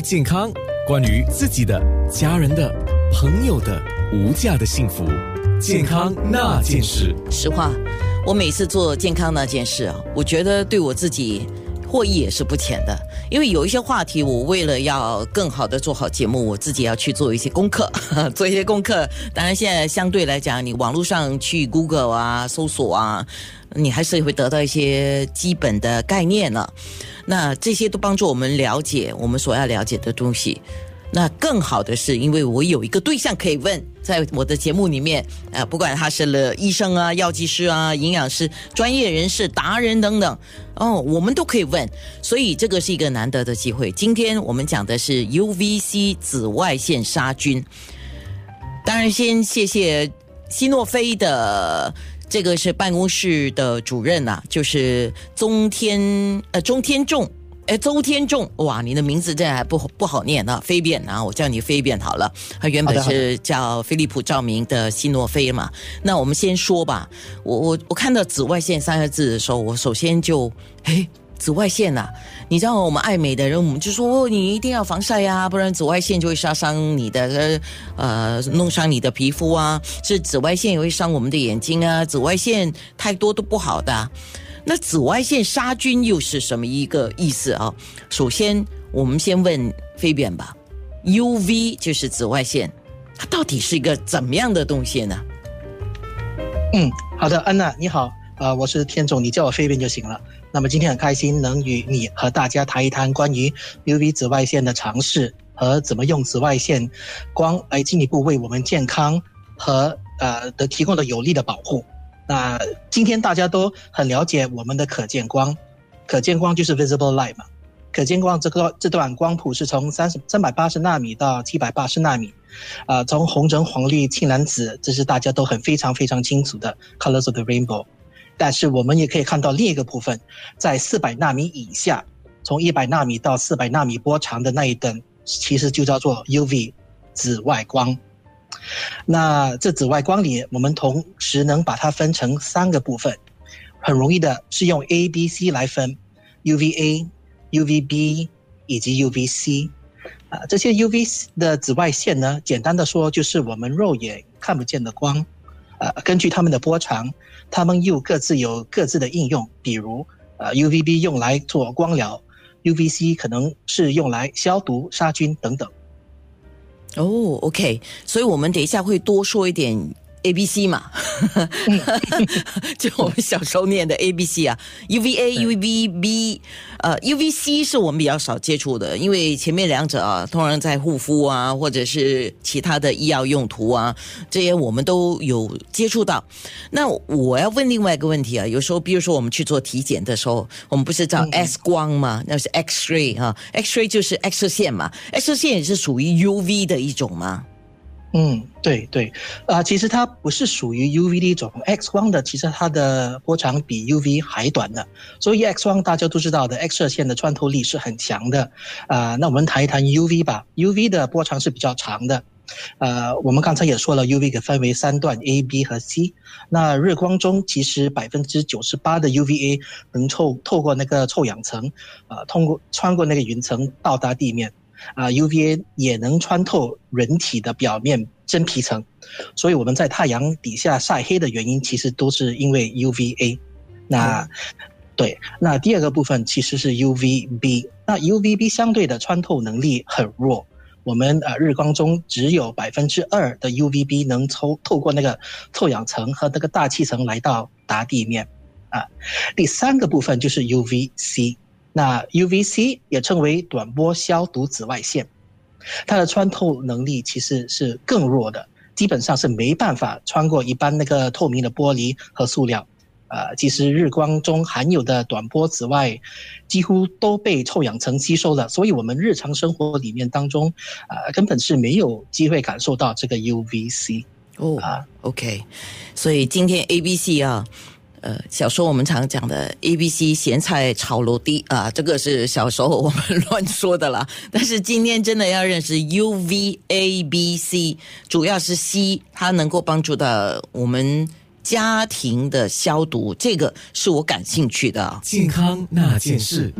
健康，关于自己的、家人的、朋友的无价的幸福，健康那件事。实话，我每次做健康那件事啊，我觉得对我自己获益也是不浅的。因为有一些话题，我为了要更好的做好节目，我自己要去做一些功课，做一些功课。当然，现在相对来讲，你网络上去 Google 啊搜索啊，你还是会得到一些基本的概念了。那这些都帮助我们了解我们所要了解的东西。那更好的是，因为我有一个对象可以问，在我的节目里面，呃，不管他是了医生啊、药剂师啊、营养师、专业人士、达人等等，哦，我们都可以问，所以这个是一个难得的机会。今天我们讲的是 UVC 紫外线杀菌，当然先谢谢西诺菲的。这个是办公室的主任呐，就是中天呃中天众，哎周天众，哇，你的名字这还不不好念啊，飞变啊，我叫你飞变好了。他原本是叫飞利浦照明的西诺菲嘛。那我们先说吧，我我我看到紫外线三个字的时候，我首先就哎。紫外线呐，你知道我们爱美的人，我们就说你一定要防晒呀，不然紫外线就会杀伤你的呃，弄伤你的皮肤啊。是紫外线也会伤我们的眼睛啊，紫外线太多都不好的。那紫外线杀菌又是什么一个意思啊？首先，我们先问飞扁吧，UV 就是紫外线，它到底是一个怎么样的东西呢？嗯，好的，安娜你好，啊，我是天总，你叫我飞扁就行了。那么今天很开心能与你和大家谈一谈关于 UV 紫外线的尝试和怎么用紫外线光来进一步为我们健康和呃的提供的有力的保护。那今天大家都很了解我们的可见光，可见光就是 visible light 嘛。可见光这个这段光谱是从三十三百八十纳米到七百八十纳米，啊，从红橙黄绿青蓝紫，这是大家都很非常非常清楚的 colors of the rainbow。但是我们也可以看到另一个部分，在四百纳米以下，从一百纳米到四百纳米波长的那一等，其实就叫做 UV 紫外光。那这紫外光里，我们同时能把它分成三个部分，很容易的是用 A、B、C 来分，UVA、UVB 以及 UVC。啊，这些 UV 的紫外线呢，简单的说就是我们肉眼看不见的光。呃，根据它们的波长，它们又各自有各自的应用。比如，呃，UVB 用来做光疗，UVC 可能是用来消毒、杀菌等等。哦，OK，所以我们等一下会多说一点。A B C 嘛，就我们小时候念的 A B C 啊，U V A U V B，呃，U V C 是我们比较少接触的，因为前面两者啊，通常在护肤啊，或者是其他的医药用途啊，这些我们都有接触到。那我要问另外一个问题啊，有时候比如说我们去做体检的时候，我们不是照 X 光吗？那是 X ray 啊，X ray 就是 X 射线嘛，X 射线也是属于 U V 的一种吗？嗯，对对，啊，其实它不是属于 UV 的一种 X 光的，其实它的波长比 UV 还短的，所以 X 光大家都知道的 X 射线的穿透力是很强的，啊，那我们谈一谈 UV 吧，UV 的波长是比较长的，呃，我们刚才也说了，UV 可分为三段 A、B 和 C，那日光中其实百分之九十八的 UVA 能透透过那个臭氧层，啊，通过穿过那个云层到达地面。啊，UVA 也能穿透人体的表面真皮层，所以我们在太阳底下晒黑的原因，其实都是因为 UVA。那对，那第二个部分其实是 UVB。那 UVB 相对的穿透能力很弱，我们呃日光中只有百分之二的 UVB 能透透过那个臭氧层和那个大气层来到达地面。啊，第三个部分就是 UVC。那 UVC 也称为短波消毒紫外线，它的穿透能力其实是更弱的，基本上是没办法穿过一般那个透明的玻璃和塑料。呃，其实日光中含有的短波紫外几乎都被臭氧层吸收了，所以我们日常生活里面当中，呃，根本是没有机会感受到这个 UVC。哦啊，OK，所以今天 ABC 啊。呃，小时候我们常讲的 A B C 咸菜炒螺滴啊，这个是小时候我们乱说的啦。但是今天真的要认识 U V A B C，主要是 C，它能够帮助到我们家庭的消毒，这个是我感兴趣的。健康那件事。